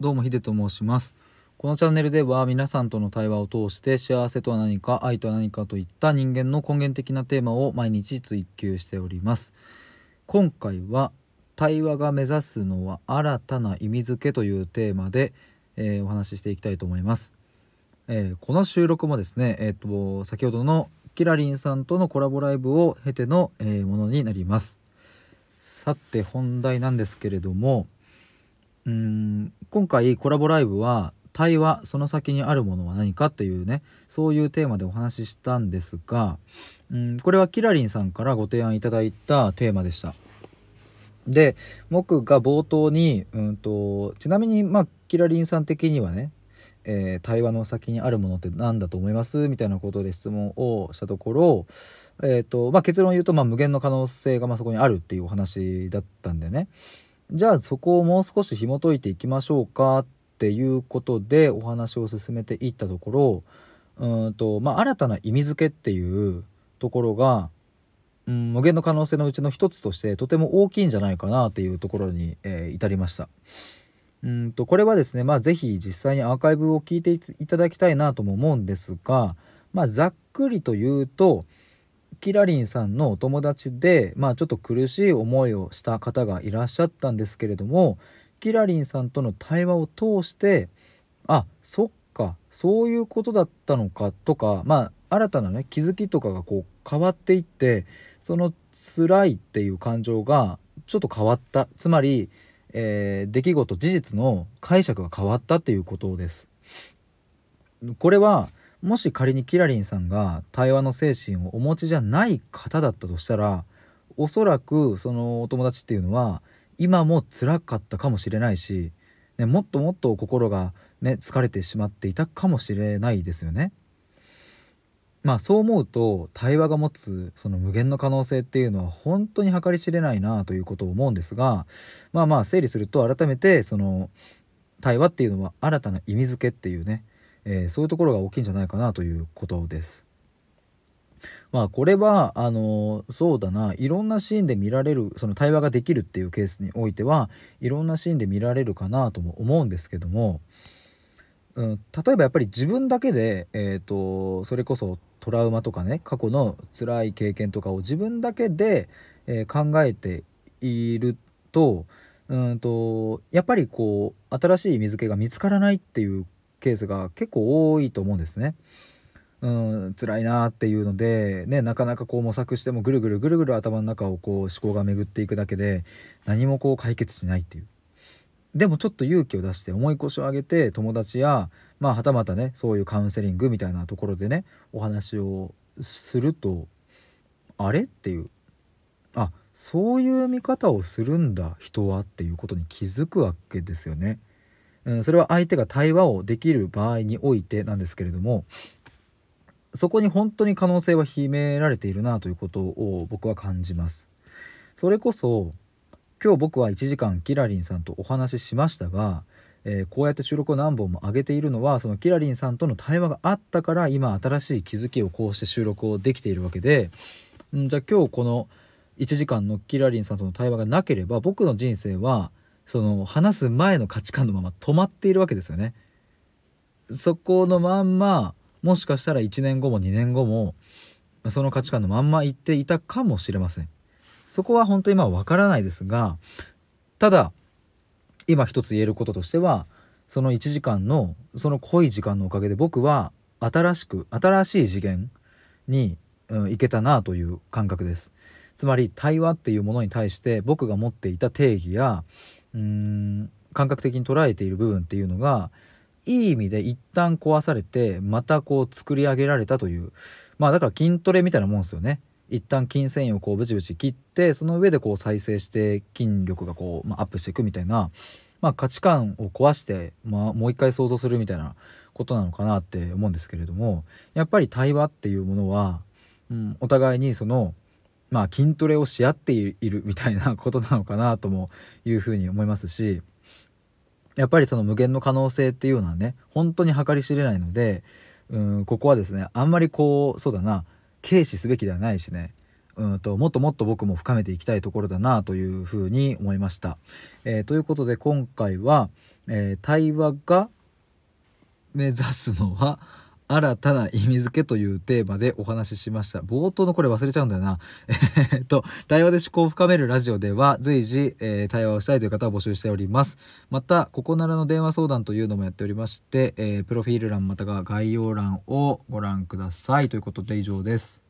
どうもヒデと申します。このチャンネルでは皆さんとの対話を通して幸せとは何か愛とは何かといった人間の根源的なテーマを毎日追求しております。今回は対話が目指すのは新たな意味付けというテーマで、えー、お話ししていきたいと思います、えー、この収録もですねえっ、と先ほどのキラリンさんとのコラボライブを経ての、えものになります。さて本題なんですけれどもうん今回コラボライブは対話その先にあるものは何かっていうねそういうテーマでお話ししたんですがうんこれはキラリンさんからご提案いただいたテーマでした。で僕が冒頭にうんとちなみにまあキラリンさん的にはね、えー、対話の先にあるものって何だと思います？みたいなことで質問をしたところ、えーとまあ、結論を言うと、まあ、無限の可能性がまそこにあるっていうお話だったんでね。じゃあそこをもう少し紐解いていきましょうかっていうことでお話を進めていったところうんと、まあ、新たな意味付けっていうところが、うん、無限の可能性のうちの一つとしてとても大きいんじゃないかなっていうところに、えー、至りました。うんとこれはですねまあ是非実際にアーカイブを聞いていただきたいなとも思うんですが、まあ、ざっくりと言うとキラリンさんのお友達で、まあ、ちょっと苦しい思いをした方がいらっしゃったんですけれどもキラリンさんとの対話を通してあそっかそういうことだったのかとかまあ新たなね気づきとかがこう変わっていってその辛いっていう感情がちょっと変わったつまり、えー、出来事事実の解釈が変わったっていうことです。これはもし仮にキラリンさんが対話の精神をお持ちじゃない方だったとしたらおそらくそのお友達っていうのは今も辛かったかもしれないし、ね、もっともっと心がね疲れてしまっていたかもしれないですよね。まあそう思うと対話が持つその無限の可能性っていうのは本当に計り知れないなということを思うんですがまあまあ整理すると改めてその対話っていうのは新たな意味付けっていうねえー、そういうところが大きいんじゃないかなということです。まあこれはあのそうだないろんなシーンで見られるその対話ができるっていうケースにおいてはいろんなシーンで見られるかなとも思うんですけども、うん、例えばやっぱり自分だけで、えーと、それこそトラウマとかね過去の辛い経験とかを自分だけで、えー、考えているとうんとやっぱりこう新しい意味付けが見つからないっていうケースが結構多いと思うんですね。うん辛いなっていうので、ね、なかなかこう模索してもぐるぐるぐるぐる頭の中をこう思考が巡っていくだけで何もこう解決しないっていう。でもちょっと勇気を出して重い腰を上げて友達やまあはたまたねそういうカウンセリングみたいなところでねお話をするとあれっていうあそういう見方をするんだ人はっていうことに気づくわけですよね。うん、それは相手が対話をできる場合においてなんですけれどもそこに本当に可能性は秘められているなということを僕は感じます。それこそ今日僕は1時間キラリンさんとお話ししましたが、えー、こうやって収録を何本も上げているのはそのキラリンさんとの対話があったから今新しい気づきをこうして収録をできているわけでんじゃあ今日この1時間のキラリンさんとの対話がなければ僕の人生はその話す前の価値観のまま止まっているわけですよね。そこのまんまもしかしたら1年後も2年後もその価値観のまんま言っていたかもしれません。そこは本当にまあ分からないですがただ今一つ言えることとしてはその1時間のその濃い時間のおかげで僕は新しく新しい次元に、うん、行けたなという感覚です。つまり対話っていうものに対して僕が持っていた定義やうーん感覚的に捉えている部分っていうのがいい意味で一旦壊されてまたこう作り上げられたというまあだから筋トレみたいなもんですよね。一旦筋繊維をこうブチブチ切ってその上でこう再生して筋力がこう、まあ、アップしていくみたいな、まあ、価値観を壊して、まあ、もう一回想像するみたいなことなのかなって思うんですけれどもやっぱり対話っていうものは、うん、お互いにそのまあ筋トレをし合っているみたいなことなのかなともいうふうに思いますしやっぱりその無限の可能性っていうのはね本当に計り知れないのでうんここはですねあんまりこうそうだな軽視すべきではないしねうんともっともっと僕も深めていきたいところだなというふうに思いました。えー、ということで今回は、えー、対話が目指すのは新たな意味付けというテーマでお話ししました。冒頭のこれ忘れちゃうんだよな。えっと、対話で思考を深めるラジオでは随時、えー、対話をしたいという方を募集しております。また、ここならの電話相談というのもやっておりまして、えー、プロフィール欄または概要欄をご覧ください。ということで以上です。